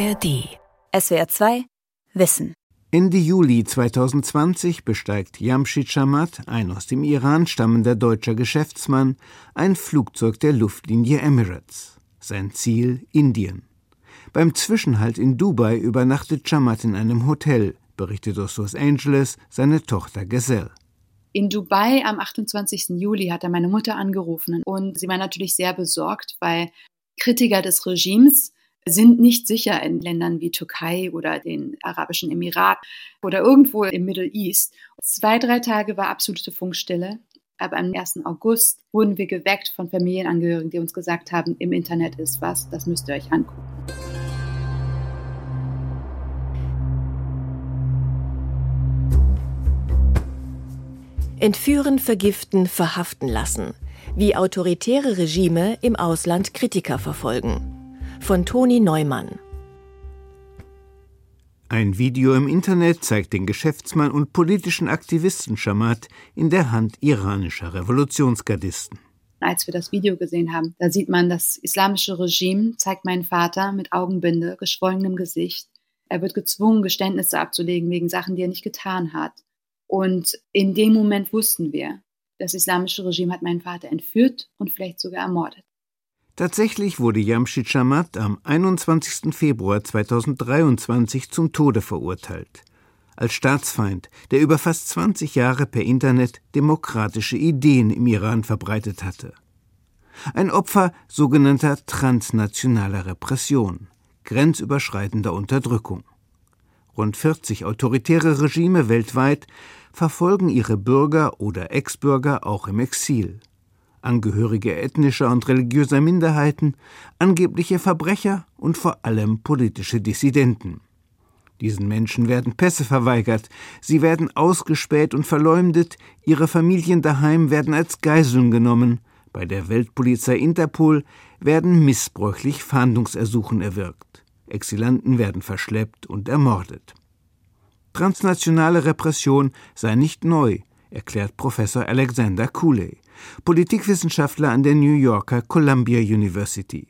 ARD. SWR 2 Wissen. Ende Juli 2020 besteigt Jamshid Shamat, ein aus dem Iran stammender deutscher Geschäftsmann, ein Flugzeug der Luftlinie Emirates. Sein Ziel Indien. Beim Zwischenhalt in Dubai übernachtet Shamat in einem Hotel, berichtet aus Los Angeles seine Tochter Gazelle. In Dubai am 28. Juli hat er meine Mutter angerufen und sie war natürlich sehr besorgt, weil Kritiker des Regimes sind nicht sicher in Ländern wie Türkei oder den Arabischen Emiraten oder irgendwo im Middle East. Zwei, drei Tage war absolute Funkstille. Aber am 1. August wurden wir geweckt von Familienangehörigen, die uns gesagt haben, im Internet ist was, das müsst ihr euch angucken. Entführen, vergiften, verhaften lassen. Wie autoritäre Regime im Ausland Kritiker verfolgen von Toni Neumann. Ein Video im Internet zeigt den Geschäftsmann und politischen Aktivisten Shamat in der Hand iranischer Revolutionsgardisten. Als wir das Video gesehen haben, da sieht man, das islamische Regime zeigt meinen Vater mit Augenbinde, geschwollenem Gesicht. Er wird gezwungen, Geständnisse abzulegen wegen Sachen, die er nicht getan hat. Und in dem Moment wussten wir, das islamische Regime hat meinen Vater entführt und vielleicht sogar ermordet. Tatsächlich wurde Jamshid Shamat am 21. Februar 2023 zum Tode verurteilt. Als Staatsfeind, der über fast 20 Jahre per Internet demokratische Ideen im Iran verbreitet hatte. Ein Opfer sogenannter transnationaler Repression, grenzüberschreitender Unterdrückung. Rund 40 autoritäre Regime weltweit verfolgen ihre Bürger oder Ex-Bürger auch im Exil. Angehörige ethnischer und religiöser Minderheiten, angebliche Verbrecher und vor allem politische Dissidenten. Diesen Menschen werden Pässe verweigert, sie werden ausgespäht und verleumdet, ihre Familien daheim werden als Geiseln genommen, bei der Weltpolizei Interpol werden missbräuchlich Fahndungsersuchen erwirkt, Exilanten werden verschleppt und ermordet. Transnationale Repression sei nicht neu, erklärt Professor Alexander Cooley. Politikwissenschaftler an der New Yorker Columbia University.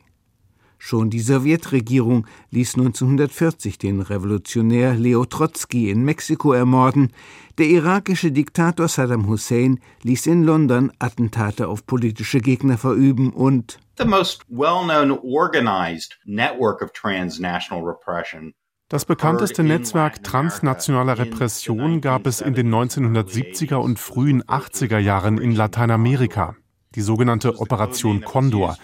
Schon die Sowjetregierung ließ 1940 den Revolutionär Leo Trotzki in Mexiko ermorden, der irakische Diktator Saddam Hussein ließ in London Attentate auf politische Gegner verüben und The most well-known organized network of transnational repression das bekannteste Netzwerk transnationaler Repression gab es in den 1970er und frühen 80er Jahren in Lateinamerika, die sogenannte Operation Condor.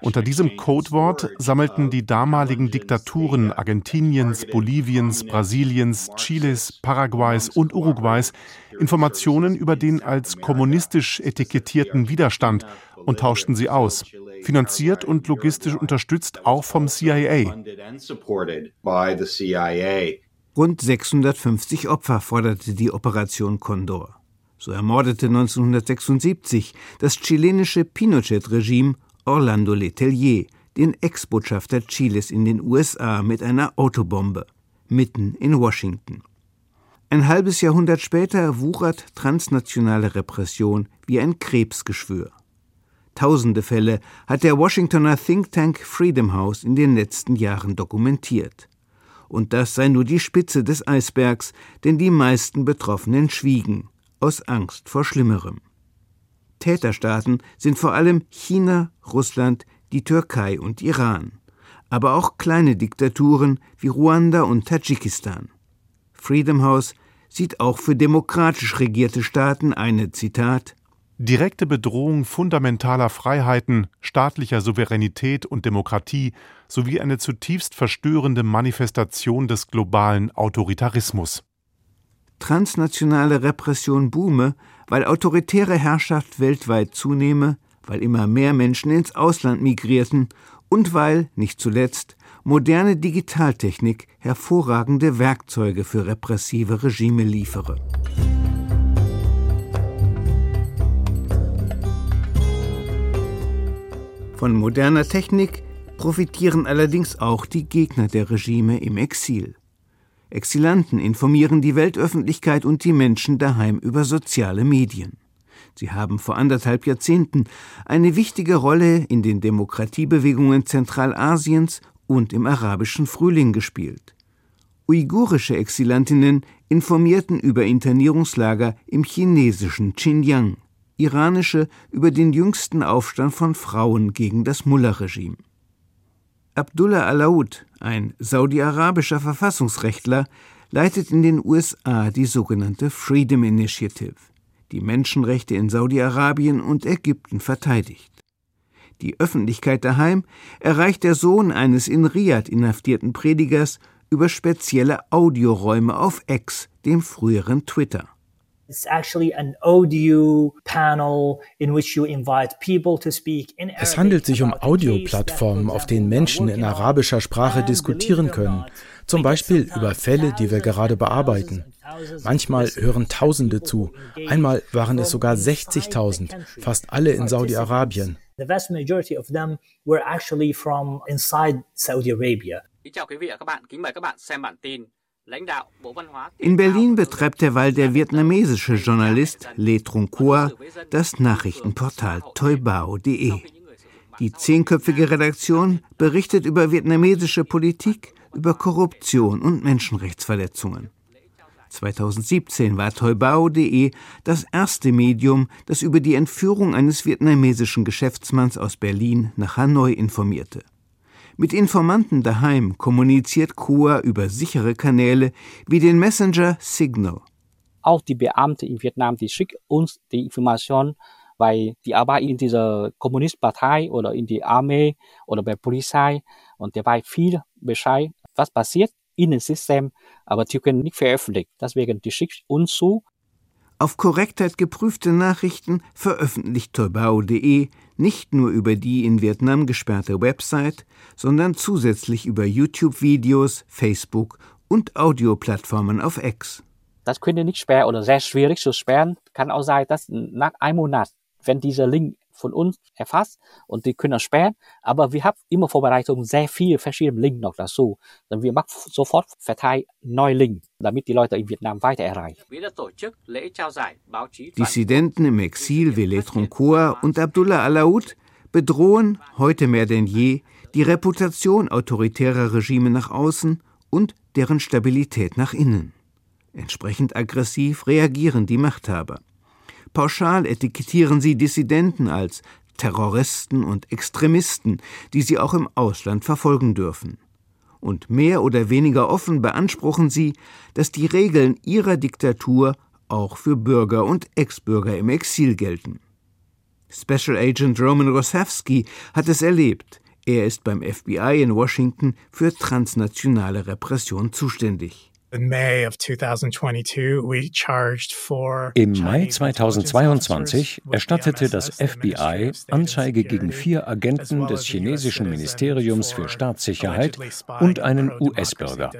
Unter diesem Codewort sammelten die damaligen Diktaturen Argentiniens, Boliviens, Brasiliens, Chiles, Paraguays und Uruguays Informationen über den als kommunistisch etikettierten Widerstand und tauschten sie aus finanziert und logistisch unterstützt auch vom CIA. Rund 650 Opfer forderte die Operation Condor. So ermordete 1976 das chilenische Pinochet-Regime Orlando Letelier, den Ex-Botschafter Chiles in den USA, mit einer Autobombe, mitten in Washington. Ein halbes Jahrhundert später wuchert transnationale Repression wie ein Krebsgeschwür. Tausende Fälle hat der Washingtoner Think Tank Freedom House in den letzten Jahren dokumentiert. Und das sei nur die Spitze des Eisbergs, denn die meisten Betroffenen schwiegen, aus Angst vor Schlimmerem. Täterstaaten sind vor allem China, Russland, die Türkei und Iran, aber auch kleine Diktaturen wie Ruanda und Tadschikistan. Freedom House sieht auch für demokratisch regierte Staaten eine Zitat direkte Bedrohung fundamentaler Freiheiten, staatlicher Souveränität und Demokratie sowie eine zutiefst verstörende Manifestation des globalen Autoritarismus. Transnationale Repression boome, weil autoritäre Herrschaft weltweit zunehme, weil immer mehr Menschen ins Ausland migrierten und weil, nicht zuletzt, moderne Digitaltechnik hervorragende Werkzeuge für repressive Regime liefere. Von moderner Technik profitieren allerdings auch die Gegner der Regime im Exil. Exilanten informieren die Weltöffentlichkeit und die Menschen daheim über soziale Medien. Sie haben vor anderthalb Jahrzehnten eine wichtige Rolle in den Demokratiebewegungen Zentralasiens und im arabischen Frühling gespielt. Uigurische Exilantinnen informierten über Internierungslager im chinesischen Xinjiang, iranische über den jüngsten Aufstand von Frauen gegen das Mullah-Regime. Abdullah Alaoud, ein saudi-arabischer Verfassungsrechtler, leitet in den USA die sogenannte Freedom Initiative, die Menschenrechte in Saudi-Arabien und Ägypten verteidigt. Die Öffentlichkeit daheim erreicht der Sohn eines in Riyadh inhaftierten Predigers über spezielle Audioräume auf X, dem früheren Twitter. Es handelt sich um Audioplattformen, auf denen Menschen in arabischer Sprache diskutieren können, zum Beispiel über Fälle, die wir gerade bearbeiten. Manchmal hören Tausende zu, einmal waren es sogar 60.000, fast alle in Saudi-Arabien. The vast majority of them were actually from inside Saudi Arabia. In Berlin betreibt derweil der vietnamesische Journalist Le Troncoa das Nachrichtenportal toibao.de. Die zehnköpfige Redaktion berichtet über vietnamesische Politik, über Korruption und Menschenrechtsverletzungen. 2017 war toibao.de das erste Medium, das über die Entführung eines vietnamesischen Geschäftsmanns aus Berlin nach Hanoi informierte. Mit Informanten daheim kommuniziert Kua über sichere Kanäle wie den Messenger Signal. Auch die Beamten in Vietnam, die schicken uns die Information, weil die arbeiten in dieser Kommunistpartei oder in die Armee oder bei Polizei und dabei viel Bescheid, was passiert in dem System, aber die können nicht veröffentlichen. Deswegen, die schicken uns zu auf Korrektheit geprüfte Nachrichten veröffentlicht toibao.de nicht nur über die in Vietnam gesperrte Website, sondern zusätzlich über YouTube-Videos, Facebook und Audioplattformen auf X. Das könnte nicht sperren oder sehr schwierig zu sperren. Kann auch sein, dass nach einem Monat, wenn dieser Link von uns erfasst und die können sperren. Aber wir haben immer Vorbereitung sehr viel verschiedene Links noch dazu. Dann wir machen sofort verteilen neue Links, damit die Leute in Vietnam weiter erreichen. Dissidenten im Exil wie Le Troncoa und Abdullah Alaoud bedrohen heute mehr denn je die Reputation autoritärer Regime nach außen und deren Stabilität nach innen. Entsprechend aggressiv reagieren die Machthaber. Pauschal etikettieren sie Dissidenten als Terroristen und Extremisten, die sie auch im Ausland verfolgen dürfen. Und mehr oder weniger offen beanspruchen sie, dass die Regeln ihrer Diktatur auch für Bürger und Ex-Bürger im Exil gelten. Special Agent Roman Rosewski hat es erlebt. Er ist beim FBI in Washington für transnationale Repression zuständig. Im Mai 2022 erstattete das FBI Anzeige gegen vier Agenten des chinesischen Ministeriums für Staatssicherheit und einen US-Bürger.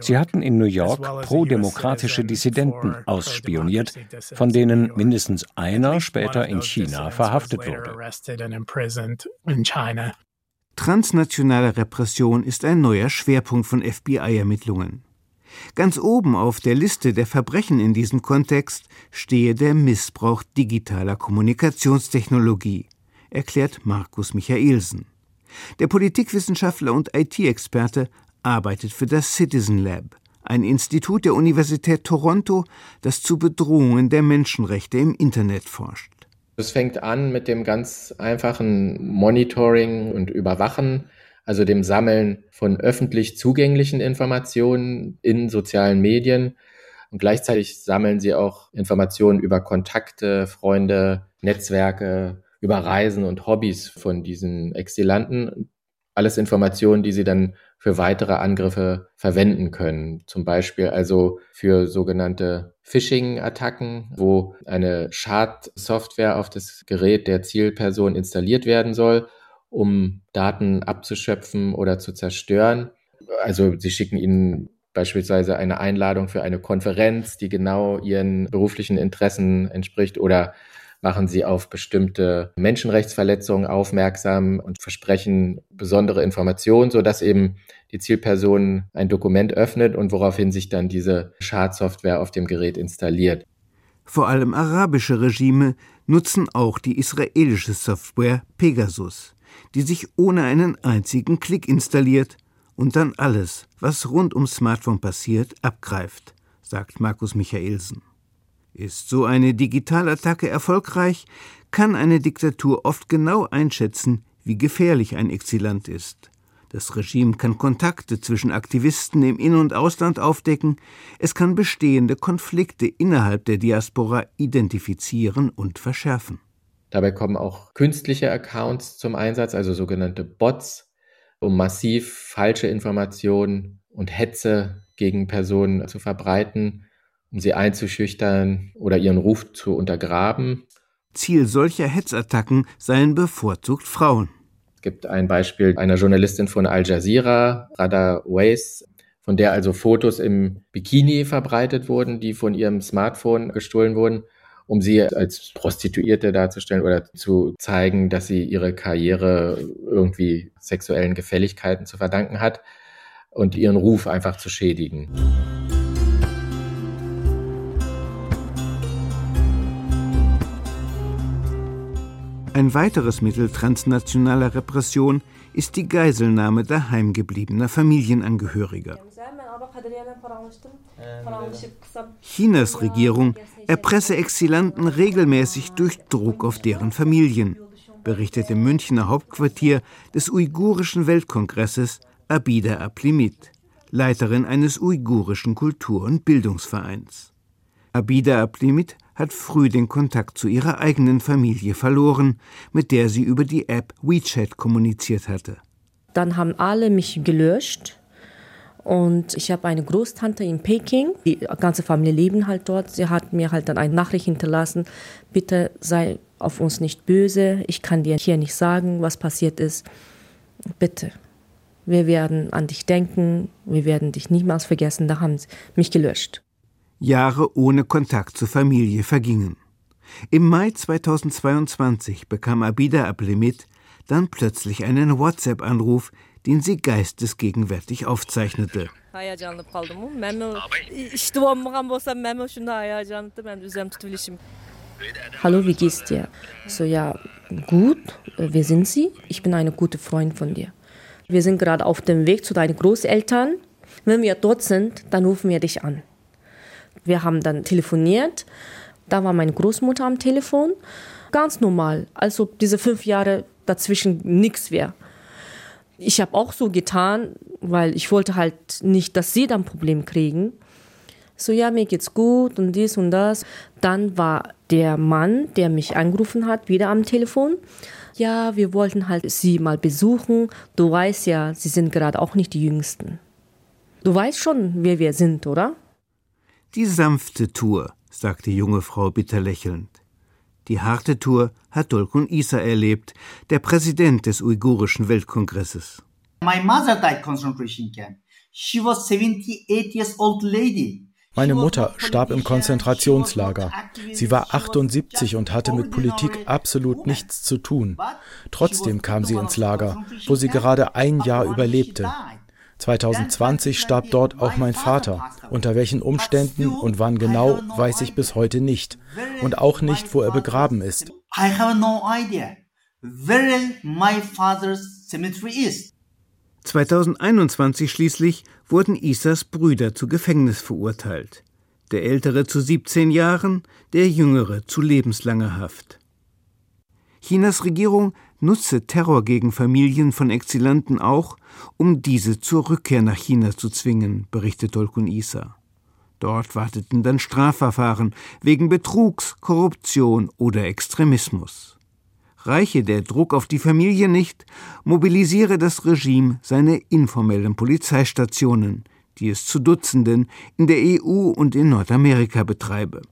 Sie hatten in New York pro-demokratische Dissidenten ausspioniert, von denen mindestens einer später in China verhaftet wurde. Transnationale Repression ist ein neuer Schwerpunkt von FBI-Ermittlungen. Ganz oben auf der Liste der Verbrechen in diesem Kontext stehe der Missbrauch digitaler Kommunikationstechnologie, erklärt Markus Michaelsen. Der Politikwissenschaftler und IT-Experte arbeitet für das Citizen Lab, ein Institut der Universität Toronto, das zu Bedrohungen der Menschenrechte im Internet forscht. Es fängt an mit dem ganz einfachen Monitoring und Überwachen also dem Sammeln von öffentlich zugänglichen Informationen in sozialen Medien. Und gleichzeitig sammeln sie auch Informationen über Kontakte, Freunde, Netzwerke, über Reisen und Hobbys von diesen Exilanten. Alles Informationen, die sie dann für weitere Angriffe verwenden können. Zum Beispiel also für sogenannte Phishing-Attacken, wo eine Schadsoftware auf das Gerät der Zielperson installiert werden soll um Daten abzuschöpfen oder zu zerstören. Also sie schicken ihnen beispielsweise eine Einladung für eine Konferenz, die genau ihren beruflichen Interessen entspricht oder machen sie auf bestimmte Menschenrechtsverletzungen aufmerksam und versprechen besondere Informationen, sodass eben die Zielperson ein Dokument öffnet und woraufhin sich dann diese Schadsoftware auf dem Gerät installiert. Vor allem arabische Regime nutzen auch die israelische Software Pegasus die sich ohne einen einzigen Klick installiert und dann alles, was rund ums Smartphone passiert, abgreift, sagt Markus Michaelsen. Ist so eine Digitalattacke erfolgreich, kann eine Diktatur oft genau einschätzen, wie gefährlich ein Exilant ist. Das Regime kann Kontakte zwischen Aktivisten im In- und Ausland aufdecken, es kann bestehende Konflikte innerhalb der Diaspora identifizieren und verschärfen. Dabei kommen auch künstliche Accounts zum Einsatz, also sogenannte Bots, um massiv falsche Informationen und Hetze gegen Personen zu verbreiten, um sie einzuschüchtern oder ihren Ruf zu untergraben. Ziel solcher Hetzattacken seien bevorzugt Frauen. Es gibt ein Beispiel einer Journalistin von Al Jazeera, Rada Weiss, von der also Fotos im Bikini verbreitet wurden, die von ihrem Smartphone gestohlen wurden, um sie als Prostituierte darzustellen oder zu zeigen, dass sie ihre Karriere irgendwie sexuellen Gefälligkeiten zu verdanken hat und ihren Ruf einfach zu schädigen. Ein weiteres Mittel transnationaler Repression ist die Geiselnahme daheimgebliebener Familienangehöriger. Chinas Regierung erpresse Exilanten regelmäßig durch Druck auf deren Familien, berichtet im Münchner Hauptquartier des Uigurischen Weltkongresses Abida Aplimit, Leiterin eines uigurischen Kultur- und Bildungsvereins. Abida Aplimit hat früh den Kontakt zu ihrer eigenen Familie verloren, mit der sie über die App WeChat kommuniziert hatte. Dann haben alle mich gelöscht. Und ich habe eine Großtante in Peking, die ganze Familie leben halt dort. Sie hat mir halt dann eine Nachricht hinterlassen, bitte sei auf uns nicht böse, ich kann dir hier nicht sagen, was passiert ist. Bitte, wir werden an dich denken, wir werden dich niemals vergessen. Da haben sie mich gelöscht. Jahre ohne Kontakt zur Familie vergingen. Im Mai 2022 bekam Abida Ablemit dann plötzlich einen WhatsApp-Anruf, den sie geistesgegenwärtig aufzeichnete. Hallo, wie geht's dir? So, ja, gut, wer sind Sie? Ich bin eine gute Freundin von dir. Wir sind gerade auf dem Weg zu deinen Großeltern. Wenn wir dort sind, dann rufen wir dich an. Wir haben dann telefoniert. Da war meine Großmutter am Telefon. Ganz normal, als ob diese fünf Jahre dazwischen nichts wäre. Ich habe auch so getan, weil ich wollte halt nicht, dass sie dann Problem kriegen. So, ja, mir geht's gut und dies und das. Dann war der Mann, der mich angerufen hat, wieder am Telefon. Ja, wir wollten halt sie mal besuchen. Du weißt ja, sie sind gerade auch nicht die Jüngsten. Du weißt schon, wer wir sind, oder? Die sanfte Tour, sagt die junge Frau bitter lächelnd. Die harte Tour hat Dolkun Isa erlebt, der Präsident des Uigurischen Weltkongresses. My mother died concentration camp. She was 78 years old lady. Meine Mutter starb im Konzentrationslager. Sie war 78 und hatte mit Politik absolut nichts zu tun. Trotzdem kam sie ins Lager, wo sie gerade ein Jahr überlebte. 2020 starb dort auch mein Vater. Unter welchen Umständen und wann genau, weiß ich bis heute nicht. Und auch nicht, wo er begraben ist. I have no idea where my father's cemetery is. 2021 schließlich wurden Isas Brüder zu Gefängnis verurteilt. Der ältere zu 17 Jahren, der jüngere zu lebenslanger Haft. Chinas Regierung nutze Terror gegen Familien von Exilanten auch, um diese zur Rückkehr nach China zu zwingen, berichtet Dolkun Isa. Dort warteten dann Strafverfahren wegen Betrugs, Korruption oder Extremismus. Reiche der Druck auf die Familie nicht, mobilisiere das Regime seine informellen Polizeistationen, die es zu Dutzenden in der EU und in Nordamerika betreibe.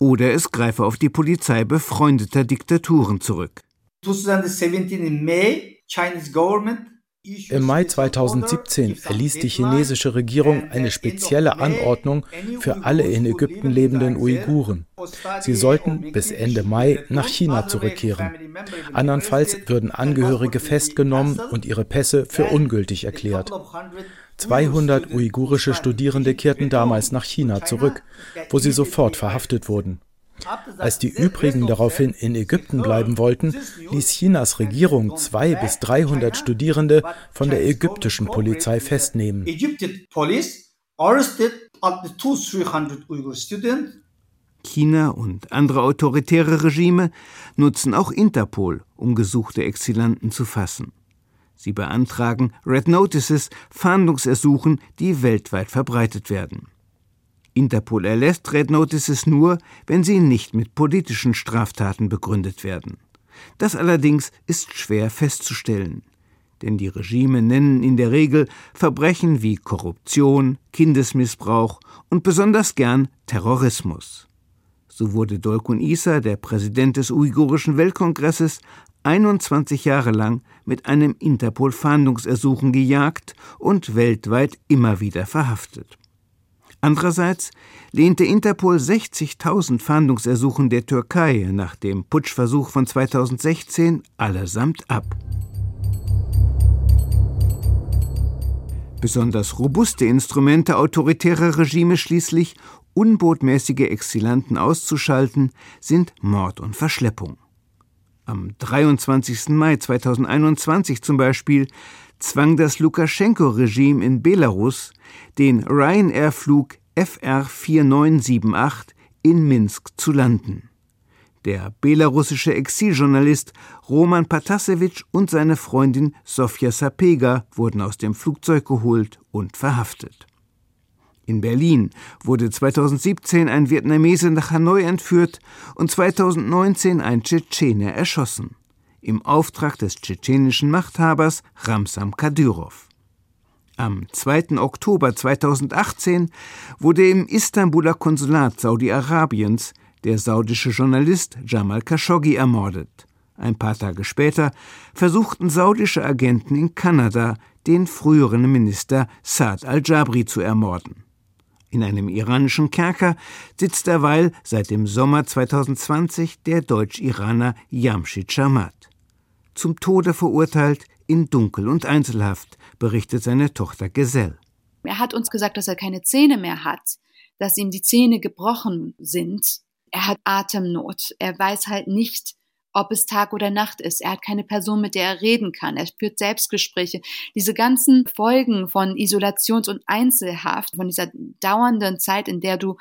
Oder es greife auf die Polizei befreundeter Diktaturen zurück. 2017 in May, Chinese government im Mai 2017 erließ die chinesische Regierung eine spezielle Anordnung für alle in Ägypten lebenden Uiguren. Sie sollten bis Ende Mai nach China zurückkehren. Andernfalls würden Angehörige festgenommen und ihre Pässe für ungültig erklärt. 200 uigurische Studierende kehrten damals nach China zurück, wo sie sofort verhaftet wurden. Als die übrigen daraufhin in Ägypten bleiben wollten, ließ Chinas Regierung zwei bis 300 Studierende von der ägyptischen Polizei festnehmen. China und andere autoritäre Regime nutzen auch Interpol, um gesuchte Exilanten zu fassen. Sie beantragen Red Notices, Fahndungsersuchen, die weltweit verbreitet werden. Interpol erlässt Red Notices nur, wenn sie nicht mit politischen Straftaten begründet werden. Das allerdings ist schwer festzustellen, denn die Regime nennen in der Regel Verbrechen wie Korruption, Kindesmissbrauch und besonders gern Terrorismus. So wurde Dolkun Isa, der Präsident des Uigurischen Weltkongresses, 21 Jahre lang mit einem Interpol-Fahndungsersuchen gejagt und weltweit immer wieder verhaftet. Andererseits lehnte Interpol 60.000 Fahndungsersuchen der Türkei nach dem Putschversuch von 2016 allesamt ab. Besonders robuste Instrumente autoritärer Regime schließlich, unbotmäßige Exilanten auszuschalten, sind Mord und Verschleppung. Am 23. Mai 2021 zum Beispiel zwang das Lukaschenko-Regime in Belarus den Ryanair-Flug FR 4978 in Minsk zu landen. Der belarussische Exiljournalist Roman Patasevich und seine Freundin Sofia Sapega wurden aus dem Flugzeug geholt und verhaftet. In Berlin wurde 2017 ein Vietnamese nach Hanoi entführt und 2019 ein Tschetschener erschossen. Im Auftrag des tschetschenischen Machthabers Ramsam Kadyrov. Am 2. Oktober 2018 wurde im Istanbuler Konsulat Saudi-Arabiens der saudische Journalist Jamal Khashoggi ermordet. Ein paar Tage später versuchten saudische Agenten in Kanada, den früheren Minister Saad al-Jabri zu ermorden. In einem iranischen Kerker sitzt derweil seit dem Sommer 2020 der Deutsch-Iraner Yamshid Shamat. Zum Tode verurteilt in Dunkel- und Einzelhaft, berichtet seine Tochter Gesell. Er hat uns gesagt, dass er keine Zähne mehr hat, dass ihm die Zähne gebrochen sind. Er hat Atemnot. Er weiß halt nicht, ob es Tag oder Nacht ist. Er hat keine Person, mit der er reden kann. Er führt Selbstgespräche. Diese ganzen Folgen von Isolations- und Einzelhaft, von dieser dauernden Zeit, in der du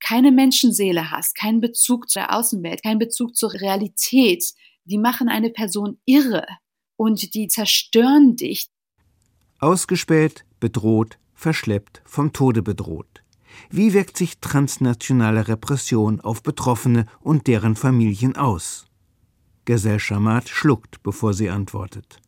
keine Menschenseele hast, keinen Bezug zur Außenwelt, keinen Bezug zur Realität, die machen eine Person irre und die zerstören dich. Ausgespäht, bedroht, verschleppt, vom Tode bedroht. Wie wirkt sich transnationale Repression auf Betroffene und deren Familien aus? Gesell Shamat schluckt, bevor sie antwortet.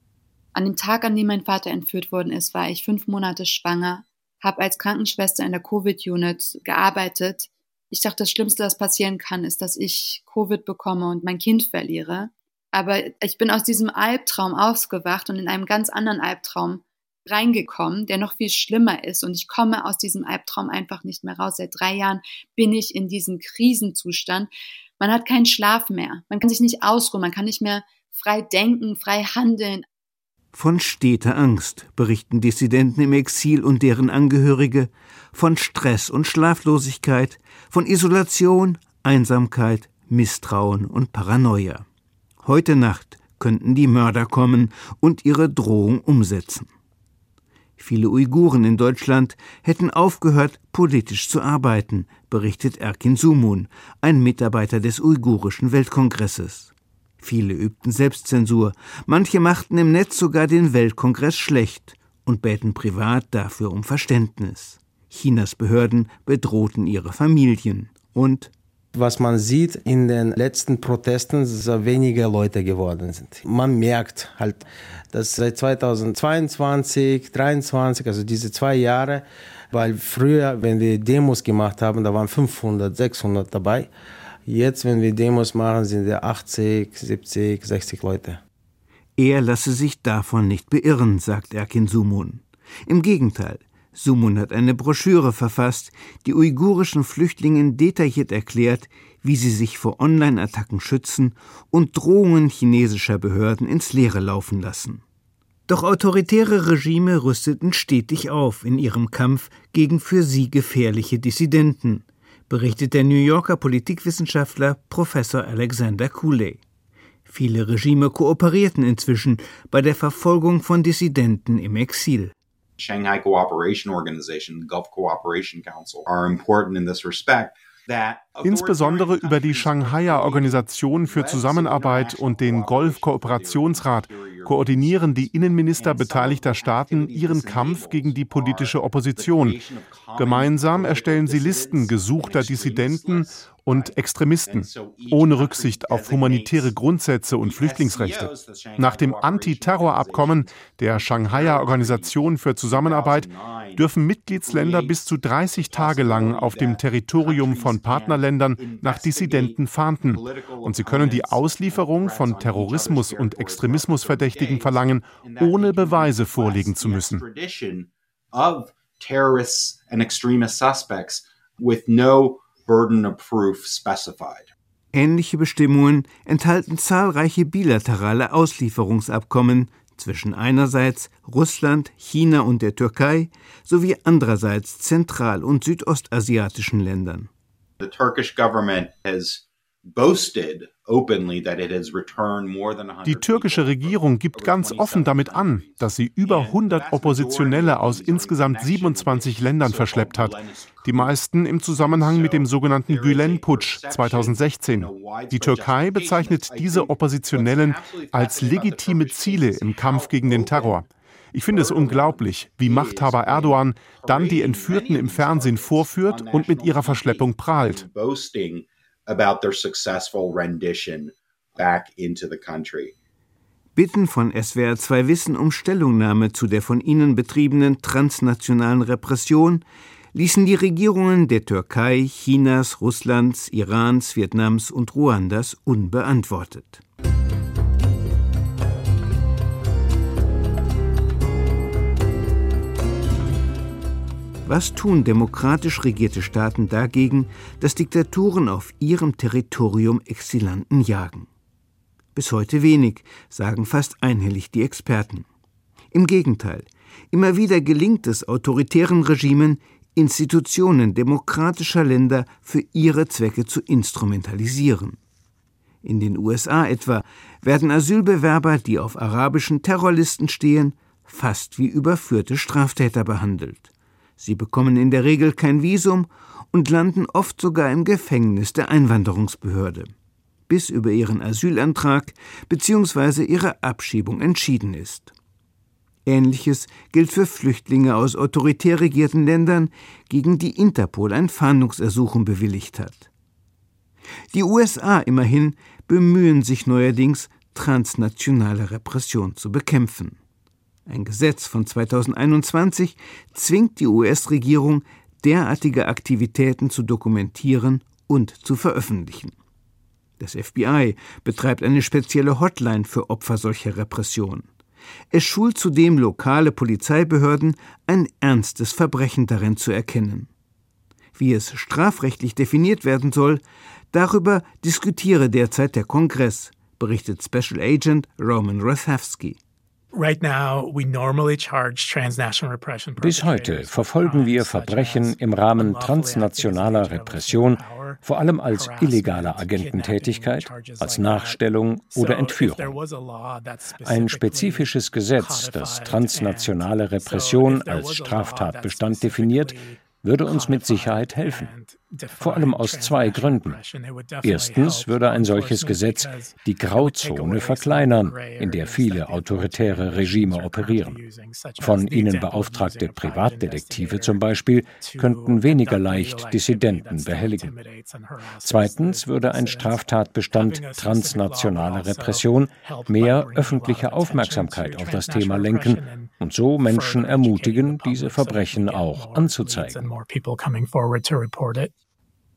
An dem Tag, an dem mein Vater entführt worden ist, war ich fünf Monate schwanger, habe als Krankenschwester in der Covid-Unit gearbeitet. Ich dachte, das Schlimmste, was passieren kann, ist, dass ich Covid bekomme und mein Kind verliere. Aber ich bin aus diesem Albtraum aufgewacht und in einem ganz anderen Albtraum reingekommen, der noch viel schlimmer ist. Und ich komme aus diesem Albtraum einfach nicht mehr raus. Seit drei Jahren bin ich in diesem Krisenzustand. Man hat keinen Schlaf mehr. Man kann sich nicht ausruhen. Man kann nicht mehr frei denken, frei handeln. Von steter Angst berichten Dissidenten im Exil und deren Angehörige, von Stress und Schlaflosigkeit, von Isolation, Einsamkeit, Misstrauen und Paranoia. Heute Nacht könnten die Mörder kommen und ihre Drohung umsetzen. Viele Uiguren in Deutschland hätten aufgehört, politisch zu arbeiten, berichtet Erkin Sumun, ein Mitarbeiter des Uigurischen Weltkongresses. Viele übten Selbstzensur, manche machten im Netz sogar den Weltkongress schlecht und bäten privat dafür um Verständnis. Chinas Behörden bedrohten ihre Familien und was man sieht in den letzten Protesten, dass weniger Leute geworden sind. Man merkt halt, dass seit 2022, 2023, also diese zwei Jahre, weil früher, wenn wir Demos gemacht haben, da waren 500, 600 dabei. Jetzt, wenn wir Demos machen, sind wir 80, 70, 60 Leute. Er lasse sich davon nicht beirren, sagt Erkin Sumun. Im Gegenteil, Sumun hat eine Broschüre verfasst, die uigurischen Flüchtlingen detailliert erklärt, wie sie sich vor Online-Attacken schützen und Drohungen chinesischer Behörden ins Leere laufen lassen. Doch autoritäre Regime rüsteten stetig auf in ihrem Kampf gegen für sie gefährliche Dissidenten, berichtet der New Yorker Politikwissenschaftler Professor Alexander Cooley. Viele Regime kooperierten inzwischen bei der Verfolgung von Dissidenten im Exil. Shanghai Cooperation Organization, Gulf Cooperation Council are important in this respect. Insbesondere über die Shanghaier Organisation für Zusammenarbeit und den Golf-Kooperationsrat koordinieren die Innenminister beteiligter Staaten ihren Kampf gegen die politische Opposition. Gemeinsam erstellen sie Listen gesuchter Dissidenten und Extremisten, ohne Rücksicht auf humanitäre Grundsätze und Flüchtlingsrechte. Nach dem Antiterrorabkommen der Shanghaier Organisation für Zusammenarbeit dürfen Mitgliedsländer bis zu 30 Tage lang auf dem Territorium von Partnerländern nach Dissidenten fahnden und sie können die Auslieferung von Terrorismus und Extremismusverdächtigen verlangen, ohne Beweise vorlegen zu müssen. terrorists and extremist suspects with no burden of proof specified. Ähnliche Bestimmungen enthalten zahlreiche bilaterale Auslieferungsabkommen zwischen einerseits Russland, China und der Türkei sowie andererseits zentral- und südostasiatischen Ländern. The Turkish government has die türkische Regierung gibt ganz offen damit an, dass sie über 100 Oppositionelle aus insgesamt 27 Ländern verschleppt hat, die meisten im Zusammenhang mit dem sogenannten Gülen-Putsch 2016. Die Türkei bezeichnet diese Oppositionellen als legitime Ziele im Kampf gegen den Terror. Ich finde es unglaublich, wie Machthaber Erdogan dann die Entführten im Fernsehen vorführt und mit ihrer Verschleppung prahlt about their successful rendition back into the country. Bitten von SWR 2 Wissen um Stellungnahme zu der von ihnen betriebenen transnationalen Repression ließen die Regierungen der Türkei, Chinas, Russlands, Irans, Vietnams und Ruandas unbeantwortet. Was tun demokratisch regierte Staaten dagegen, dass Diktaturen auf ihrem Territorium Exilanten jagen? Bis heute wenig, sagen fast einhellig die Experten. Im Gegenteil, immer wieder gelingt es autoritären Regimen, Institutionen demokratischer Länder für ihre Zwecke zu instrumentalisieren. In den USA etwa werden Asylbewerber, die auf arabischen Terrorlisten stehen, fast wie überführte Straftäter behandelt. Sie bekommen in der Regel kein Visum und landen oft sogar im Gefängnis der Einwanderungsbehörde, bis über ihren Asylantrag bzw. ihre Abschiebung entschieden ist. Ähnliches gilt für Flüchtlinge aus autoritär regierten Ländern, gegen die Interpol ein Fahndungsersuchen bewilligt hat. Die USA immerhin bemühen sich neuerdings, transnationale Repression zu bekämpfen. Ein Gesetz von 2021 zwingt die US-Regierung, derartige Aktivitäten zu dokumentieren und zu veröffentlichen. Das FBI betreibt eine spezielle Hotline für Opfer solcher Repression. Es schult zudem lokale Polizeibehörden, ein ernstes Verbrechen darin zu erkennen. Wie es strafrechtlich definiert werden soll, darüber diskutiere derzeit der Kongress, berichtet Special Agent Roman Rosavsky. Bis heute verfolgen wir Verbrechen im Rahmen transnationaler Repression, vor allem als illegale Agententätigkeit, als Nachstellung oder Entführung. Ein spezifisches Gesetz, das transnationale Repression als Straftatbestand definiert, würde uns mit Sicherheit helfen. Vor allem aus zwei Gründen. Erstens würde ein solches Gesetz die Grauzone verkleinern, in der viele autoritäre Regime operieren. Von ihnen beauftragte Privatdetektive zum Beispiel könnten weniger leicht Dissidenten behelligen. Zweitens würde ein Straftatbestand transnationale Repression mehr öffentliche Aufmerksamkeit auf das Thema lenken und so Menschen ermutigen, diese Verbrechen auch anzuzeigen.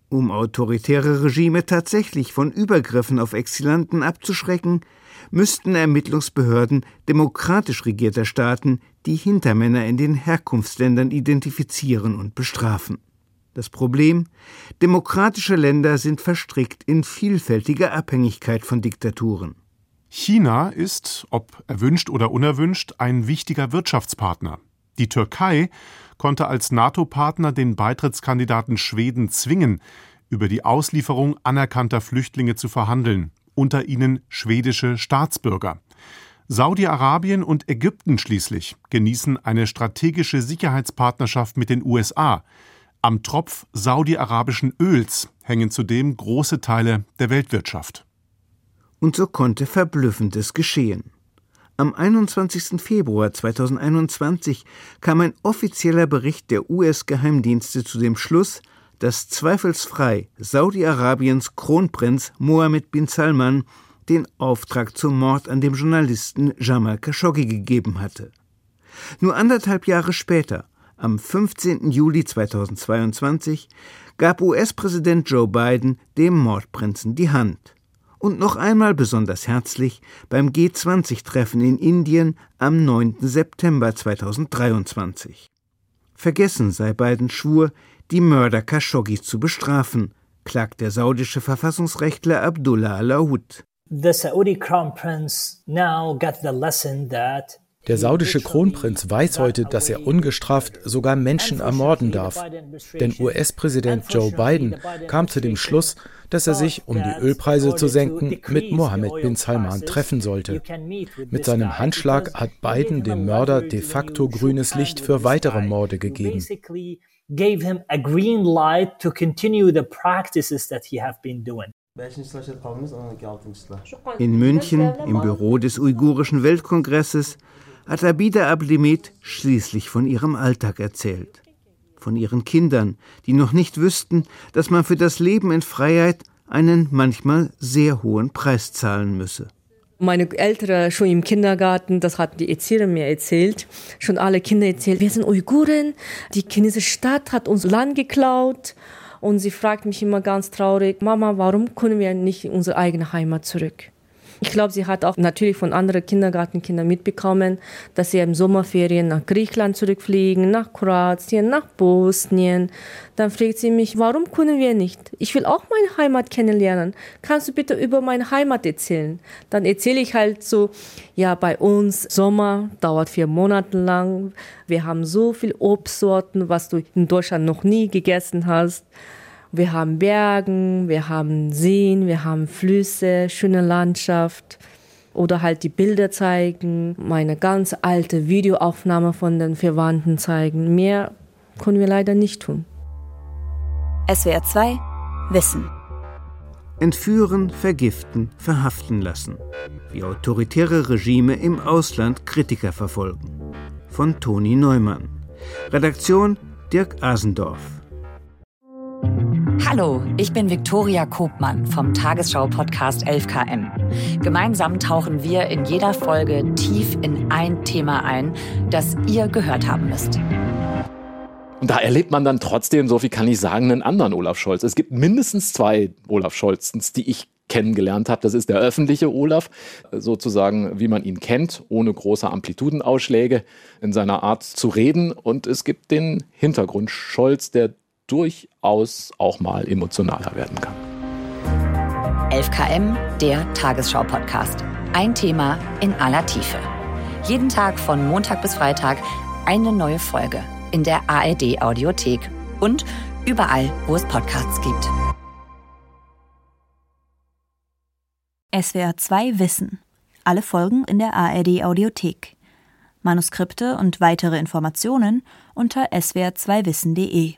Um autoritäre Regime tatsächlich von Übergriffen auf Exilanten abzuschrecken, müssten Ermittlungsbehörden demokratisch regierter Staaten die Hintermänner in den Herkunftsländern identifizieren und bestrafen. Das Problem Demokratische Länder sind verstrickt in vielfältige Abhängigkeit von Diktaturen. China ist, ob erwünscht oder unerwünscht, ein wichtiger Wirtschaftspartner. Die Türkei konnte als NATO-Partner den Beitrittskandidaten Schweden zwingen, über die Auslieferung anerkannter Flüchtlinge zu verhandeln, unter ihnen schwedische Staatsbürger. Saudi-Arabien und Ägypten schließlich genießen eine strategische Sicherheitspartnerschaft mit den USA. Am Tropf saudi-arabischen Öls hängen zudem große Teile der Weltwirtschaft. Und so konnte Verblüffendes geschehen. Am 21. Februar 2021 kam ein offizieller Bericht der US-Geheimdienste zu dem Schluss, dass zweifelsfrei Saudi-Arabiens Kronprinz Mohammed bin Salman den Auftrag zum Mord an dem Journalisten Jamal Khashoggi gegeben hatte. Nur anderthalb Jahre später, am 15. Juli 2022, gab US-Präsident Joe Biden dem Mordprinzen die Hand und noch einmal besonders herzlich beim G20-Treffen in Indien am 9. September 2023. Vergessen sei Biden Schwur, die Mörder Khashoggis zu bestrafen, klagt der saudische Verfassungsrechtler Abdullah Al-Aoud. The Saudi Crown Prince now got the lesson that der saudische Kronprinz weiß heute, dass er ungestraft sogar Menschen ermorden darf. Denn US-Präsident Joe Biden kam zu dem Schluss, dass er sich, um die Ölpreise zu senken, mit Mohammed bin Salman treffen sollte. Mit seinem Handschlag hat Biden dem Mörder de facto grünes Licht für weitere Morde gegeben. In München, im Büro des Uigurischen Weltkongresses, hat Abida Ablimit schließlich von ihrem Alltag erzählt. Von ihren Kindern, die noch nicht wüssten, dass man für das Leben in Freiheit einen manchmal sehr hohen Preis zahlen müsse. Meine Eltern schon im Kindergarten, das hat die Erzieherin mir erzählt, schon alle Kinder erzählt, wir sind Uiguren, die chinesische Stadt hat uns Land geklaut. Und sie fragt mich immer ganz traurig, Mama, warum können wir nicht in unsere eigene Heimat zurück? Ich glaube, sie hat auch natürlich von anderen Kindergartenkindern mitbekommen, dass sie im Sommerferien nach Griechenland zurückfliegen, nach Kroatien, nach Bosnien. Dann fragt sie mich, warum können wir nicht? Ich will auch meine Heimat kennenlernen. Kannst du bitte über meine Heimat erzählen? Dann erzähle ich halt so, ja, bei uns Sommer dauert vier Monate lang. Wir haben so viel Obstsorten, was du in Deutschland noch nie gegessen hast. Wir haben Bergen, wir haben Seen, wir haben Flüsse, schöne Landschaft oder halt die Bilder zeigen, meine ganz alte Videoaufnahme von den Verwandten zeigen. Mehr können wir leider nicht tun. SWR 2 Wissen. Entführen, vergiften, verhaften lassen. Wie autoritäre Regime im Ausland Kritiker verfolgen. Von Toni Neumann. Redaktion Dirk Asendorf. Hallo, ich bin Viktoria Kobmann vom Tagesschau-Podcast 11KM. Gemeinsam tauchen wir in jeder Folge tief in ein Thema ein, das ihr gehört haben müsst. Und da erlebt man dann trotzdem, so viel kann ich sagen, einen anderen Olaf Scholz. Es gibt mindestens zwei Olaf Scholzens, die ich kennengelernt habe. Das ist der öffentliche Olaf, sozusagen wie man ihn kennt, ohne große Amplitudenausschläge in seiner Art zu reden. Und es gibt den Hintergrund Scholz, der durchaus auch mal emotionaler werden kann. 11KM, der Tagesschau-Podcast. Ein Thema in aller Tiefe. Jeden Tag von Montag bis Freitag eine neue Folge in der ARD-Audiothek und überall, wo es Podcasts gibt. SWR 2 Wissen. Alle Folgen in der ARD-Audiothek. Manuskripte und weitere Informationen unter swr2wissen.de.